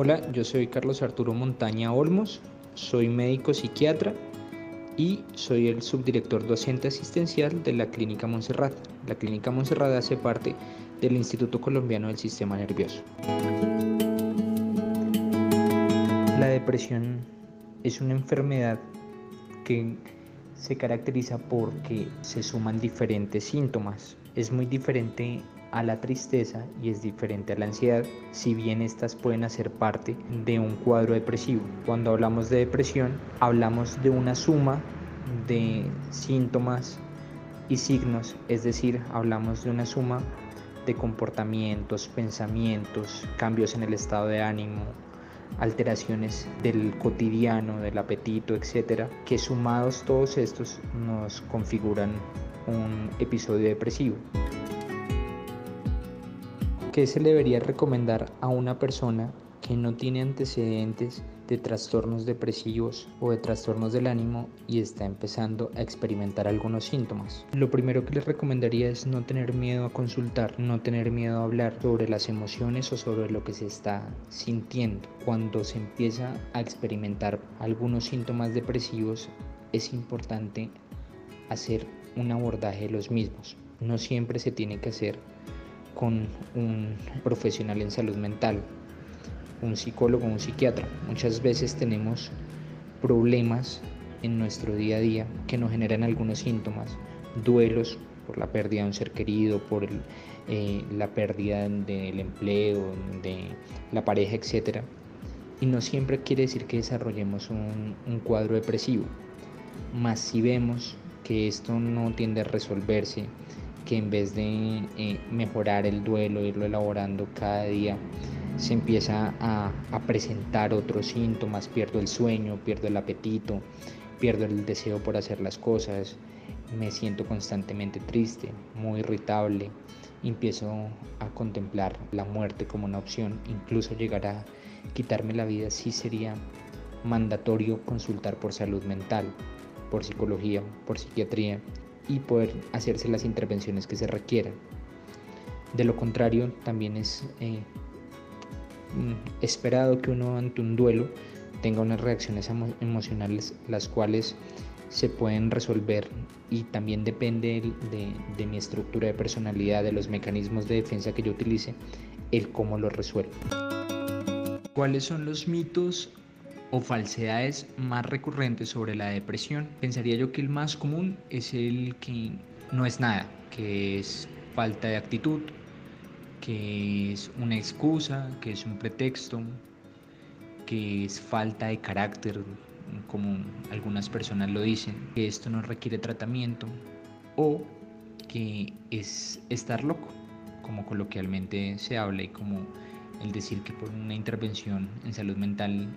Hola, yo soy Carlos Arturo Montaña Olmos, soy médico psiquiatra y soy el subdirector docente asistencial de la Clínica Montserrat. La Clínica Montserrat hace parte del Instituto Colombiano del Sistema Nervioso. La depresión es una enfermedad que se caracteriza porque se suman diferentes síntomas. Es muy diferente a la tristeza y es diferente a la ansiedad, si bien estas pueden hacer parte de un cuadro depresivo. Cuando hablamos de depresión, hablamos de una suma de síntomas y signos, es decir, hablamos de una suma de comportamientos, pensamientos, cambios en el estado de ánimo, alteraciones del cotidiano, del apetito, etcétera, que sumados todos estos nos configuran un episodio depresivo. ¿Qué se le debería recomendar a una persona que no tiene antecedentes de trastornos depresivos o de trastornos del ánimo y está empezando a experimentar algunos síntomas. Lo primero que les recomendaría es no tener miedo a consultar, no tener miedo a hablar sobre las emociones o sobre lo que se está sintiendo. Cuando se empieza a experimentar algunos síntomas depresivos es importante hacer un abordaje de los mismos. No siempre se tiene que hacer con un profesional en salud mental, un psicólogo, un psiquiatra. Muchas veces tenemos problemas en nuestro día a día que nos generan algunos síntomas, duelos por la pérdida de un ser querido, por eh, la pérdida del empleo, de la pareja, etc. Y no siempre quiere decir que desarrollemos un, un cuadro depresivo. Más si vemos que esto no tiende a resolverse, que en vez de eh, mejorar el duelo, irlo elaborando cada día, se empieza a, a, presentar otros síntomas, pierdo el sueño, pierdo el apetito, pierdo el deseo por hacer las cosas, me siento constantemente triste, muy irritable, empiezo a contemplar la muerte como una opción, incluso llegar a quitarme la vida, sí sería mandatorio consultar por salud mental, por psicología, por psiquiatría y poder hacerse las intervenciones que se requieran. De lo contrario, también es eh, mm, esperado que uno ante un duelo tenga unas reacciones emocionales las cuales se pueden resolver y también depende de, de, mi estructura de personalidad, de los mecanismos de defensa que yo utilice, el cómo lo resuelvo. ¿Cuáles son los mitos o falsedades más recurrentes sobre la depresión, pensaría yo que el más común es el que no es nada, que es falta de actitud, que es una excusa, que es un pretexto, que es falta de carácter, como algunas personas lo dicen, que esto no requiere tratamiento o que es estar loco, como coloquialmente se habla y como el decir que por una intervención en salud mental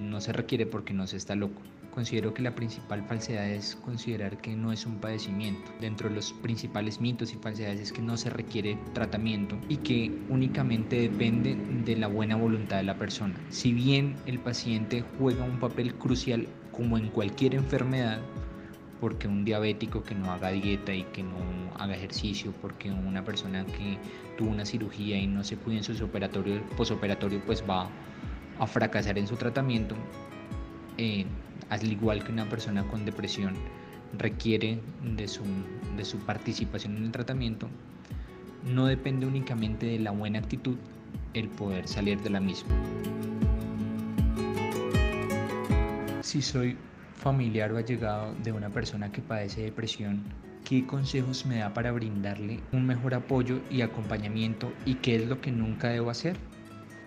no se requiere porque no se está loco. Considero que la principal falsedad es considerar que no es un padecimiento. Dentro de los principales mitos y falsedades es que no se requiere tratamiento y que únicamente depende de la buena voluntad de la persona. Si bien el paciente juega un papel crucial como en cualquier enfermedad, porque un diabético que no haga dieta y que no haga ejercicio, porque una persona que tuvo una cirugía y no se cuida en su operatorio, posoperatorio, pues va a fracasar en su tratamiento, eh, al igual que una persona con depresión requiere de su, de su participación en el tratamiento, no depende únicamente de la buena actitud el poder salir de la misma. Si soy familiar o allegado de una persona que padece depresión, ¿qué consejos me da para brindarle un mejor apoyo y acompañamiento y qué es lo que nunca debo hacer?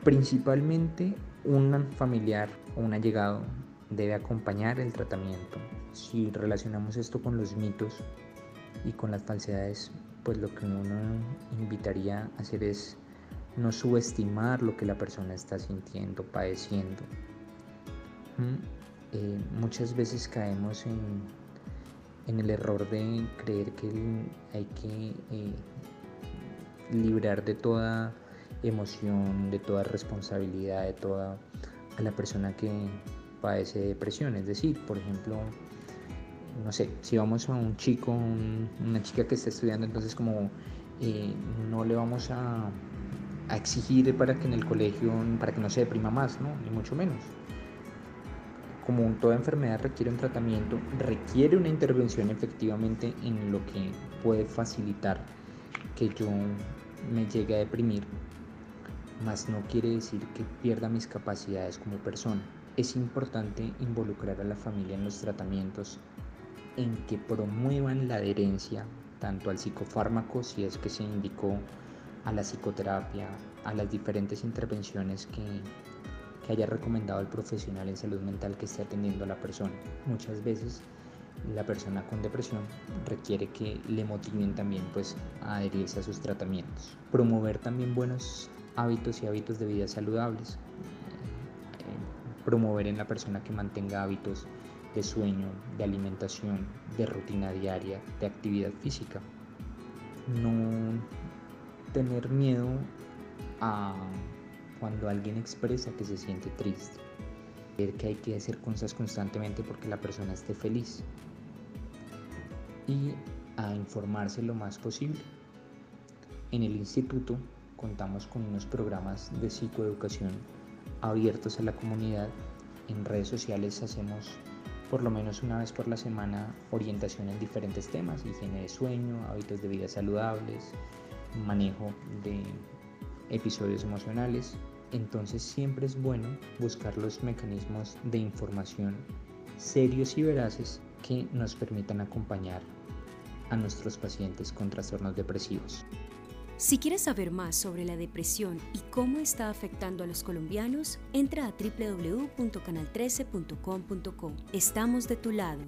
Principalmente un familiar o un allegado debe acompañar el tratamiento. Si relacionamos esto con los mitos y con las falsedades, pues lo que uno invitaría a hacer es no subestimar lo que la persona está sintiendo, padeciendo. ¿Mm? Eh, muchas veces caemos en, el error de creer que hay que eh, librar de toda emoción, de toda responsabilidad, de toda a la persona que padece depresión. Es decir, por ejemplo, no sé, si vamos a un chico, una chica que está estudiando, entonces como eh, no le vamos a, a exigir para que en el colegio, para que no se deprima más, ¿no? Ni mucho menos. Como toda enfermedad requiere un tratamiento, requiere una intervención efectivamente en lo que puede facilitar que yo me llegue a deprimir, mas no quiere decir que pierda mis capacidades como persona. Es importante involucrar a la familia en los tratamientos en que promuevan la adherencia tanto al psicofármaco si es que se indicó a la psicoterapia, a las diferentes intervenciones que, que haya recomendado el profesional en salud mental que esté atendiendo a la persona. Muchas veces la persona con depresión requiere que le motiven también pues a adherirse a sus tratamientos. Promover también buenos hábitos y hábitos de vida saludables. Eh, promover en la persona que mantenga hábitos de sueño, de alimentación, de rutina diaria, de actividad física. No tener miedo a cuando alguien expresa que se siente triste. Ver que hay que hacer cosas constantemente porque la persona esté feliz. Y a informarse lo más posible. En el instituto contamos con unos programas de psicoeducación abiertos a la comunidad. En redes sociales hacemos por lo menos una vez por la semana orientación en diferentes temas, higiene de sueño, hábitos de vida saludables, manejo de episodios emocionales. Entonces siempre es bueno buscar los mecanismos de información serios y veraces que nos permitan acompañar a nuestros pacientes con trastornos depresivos. Si quieres saber más sobre la depresión y cómo está afectando a los colombianos, entra a www.canal13.com.co. Estamos de tu lado.